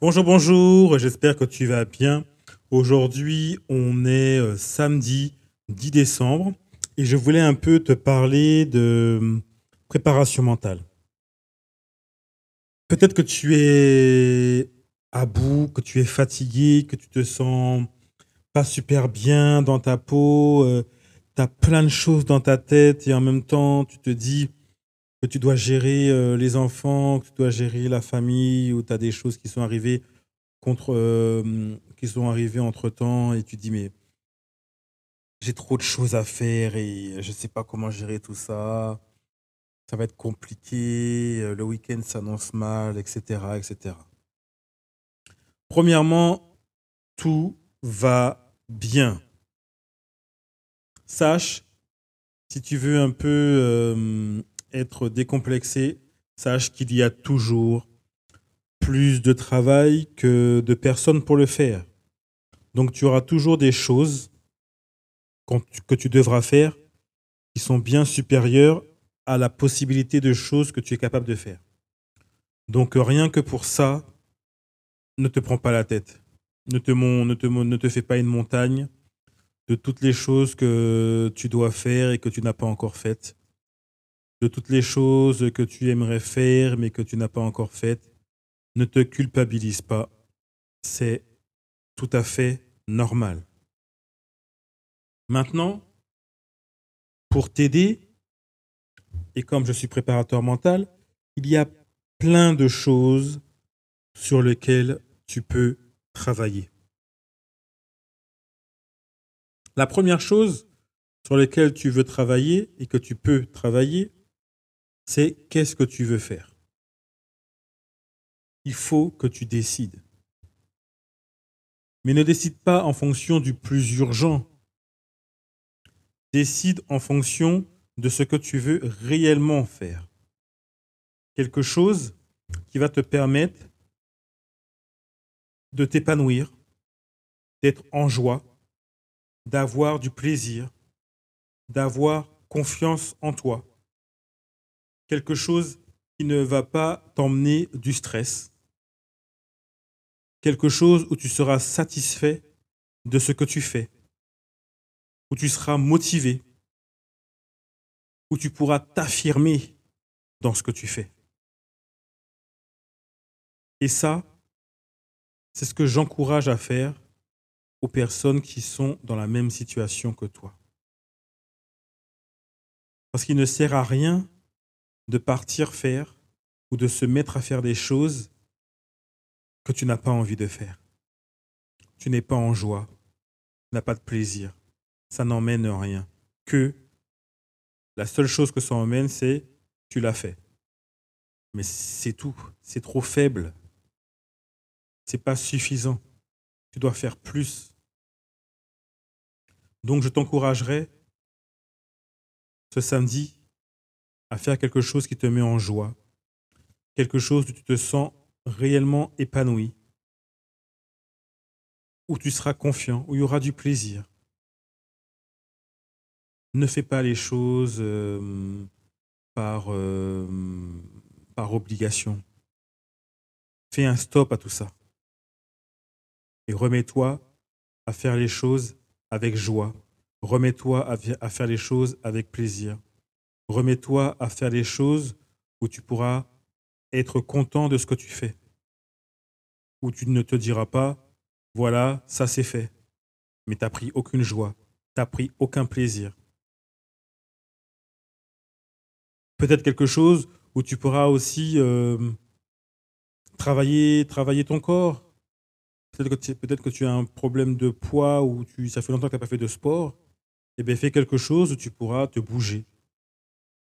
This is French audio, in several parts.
Bonjour, bonjour, j'espère que tu vas bien. Aujourd'hui, on est euh, samedi 10 décembre et je voulais un peu te parler de euh, préparation mentale. Peut-être que tu es à bout, que tu es fatigué, que tu te sens pas super bien dans ta peau, euh, tu as plein de choses dans ta tête et en même temps tu te dis que tu dois gérer euh, les enfants, que tu dois gérer la famille, ou tu as des choses qui sont arrivées contre, euh, qui sont arrivées entre temps et tu dis mais j'ai trop de choses à faire et je ne sais pas comment gérer tout ça. Ça va être compliqué, le week-end s'annonce mal, etc., etc. Premièrement, tout va bien. Sache, si tu veux un peu euh, être décomplexé, sache qu'il y a toujours plus de travail que de personnes pour le faire. Donc tu auras toujours des choses que tu devras faire qui sont bien supérieures à la possibilité de choses que tu es capable de faire. Donc rien que pour ça, ne te prends pas la tête. Ne te, ne, te, ne te fais pas une montagne de toutes les choses que tu dois faire et que tu n'as pas encore faites. De toutes les choses que tu aimerais faire mais que tu n'as pas encore faites. Ne te culpabilise pas. C'est tout à fait normal. Maintenant, pour t'aider, et comme je suis préparateur mental, il y a plein de choses sur lesquelles tu peux travailler. La première chose sur laquelle tu veux travailler et que tu peux travailler, c'est qu'est-ce que tu veux faire? Il faut que tu décides. Mais ne décide pas en fonction du plus urgent. Décide en fonction de ce que tu veux réellement faire. Quelque chose qui va te permettre de t'épanouir, d'être en joie, d'avoir du plaisir, d'avoir confiance en toi. Quelque chose qui ne va pas t'emmener du stress. Quelque chose où tu seras satisfait de ce que tu fais. Où tu seras motivé. Où tu pourras t'affirmer dans ce que tu fais. Et ça, c'est ce que j'encourage à faire aux personnes qui sont dans la même situation que toi. Parce qu'il ne sert à rien de partir faire ou de se mettre à faire des choses que tu n'as pas envie de faire. Tu n'es pas en joie, tu n'as pas de plaisir. Ça n'emmène rien. Que la seule chose que ça emmène, c'est tu l'as fait. Mais c'est tout. C'est trop faible n'est pas suffisant. Tu dois faire plus. Donc je t'encouragerai ce samedi à faire quelque chose qui te met en joie, quelque chose où tu te sens réellement épanoui, où tu seras confiant, où il y aura du plaisir. Ne fais pas les choses euh, par, euh, par obligation. Fais un stop à tout ça et remets-toi à faire les choses avec joie. Remets-toi à faire les choses avec plaisir. Remets-toi à faire les choses où tu pourras être content de ce que tu fais. Où tu ne te diras pas, voilà, ça c'est fait. Mais tu n'as pris aucune joie, tu n'as pris aucun plaisir. Peut-être quelque chose où tu pourras aussi euh, travailler, travailler ton corps, Peut-être que, tu as un problème de poids ou tu, ça fait longtemps que tu n'as pas fait de sport. Eh bien, fais quelque chose où tu pourras te bouger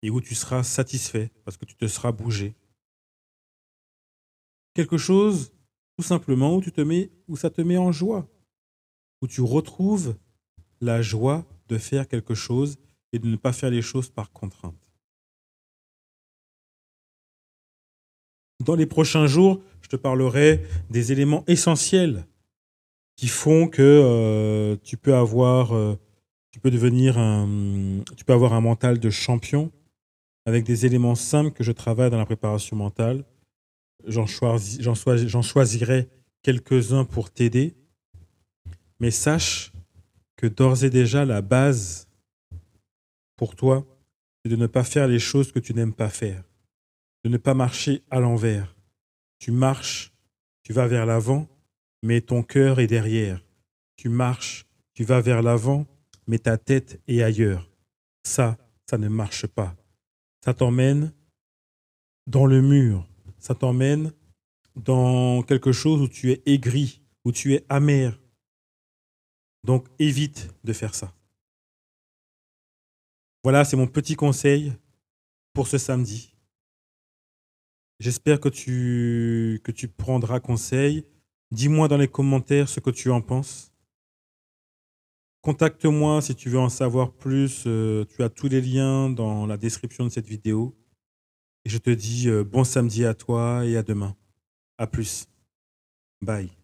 et où tu seras satisfait parce que tu te seras bougé. Quelque chose, tout simplement, où, tu te mets, où ça te met en joie, où tu retrouves la joie de faire quelque chose et de ne pas faire les choses par contrainte. Dans les prochains jours, je te parlerai des éléments essentiels qui font que euh, tu peux avoir, euh, tu peux devenir un, tu peux avoir un mental de champion avec des éléments simples que je travaille dans la préparation mentale. J'en choisirai quelques-uns pour t'aider, mais sache que d'ores et déjà, la base pour toi, c'est de ne pas faire les choses que tu n'aimes pas faire, de ne pas marcher à l'envers. Tu marches, tu vas vers l'avant, mais ton cœur est derrière. Tu marches, tu vas vers l'avant, mais ta tête est ailleurs. Ça, ça ne marche pas. Ça t'emmène dans le mur. Ça t'emmène dans quelque chose où tu es aigri, où tu es amer. Donc évite de faire ça. Voilà, c'est mon petit conseil pour ce samedi. J'espère que tu, que tu prendras conseil. Dis-moi dans les commentaires ce que tu en penses. Contacte-moi si tu veux en savoir plus. Euh, tu as tous les liens dans la description de cette vidéo. Et je te dis euh, bon samedi à toi et à demain. À plus. Bye.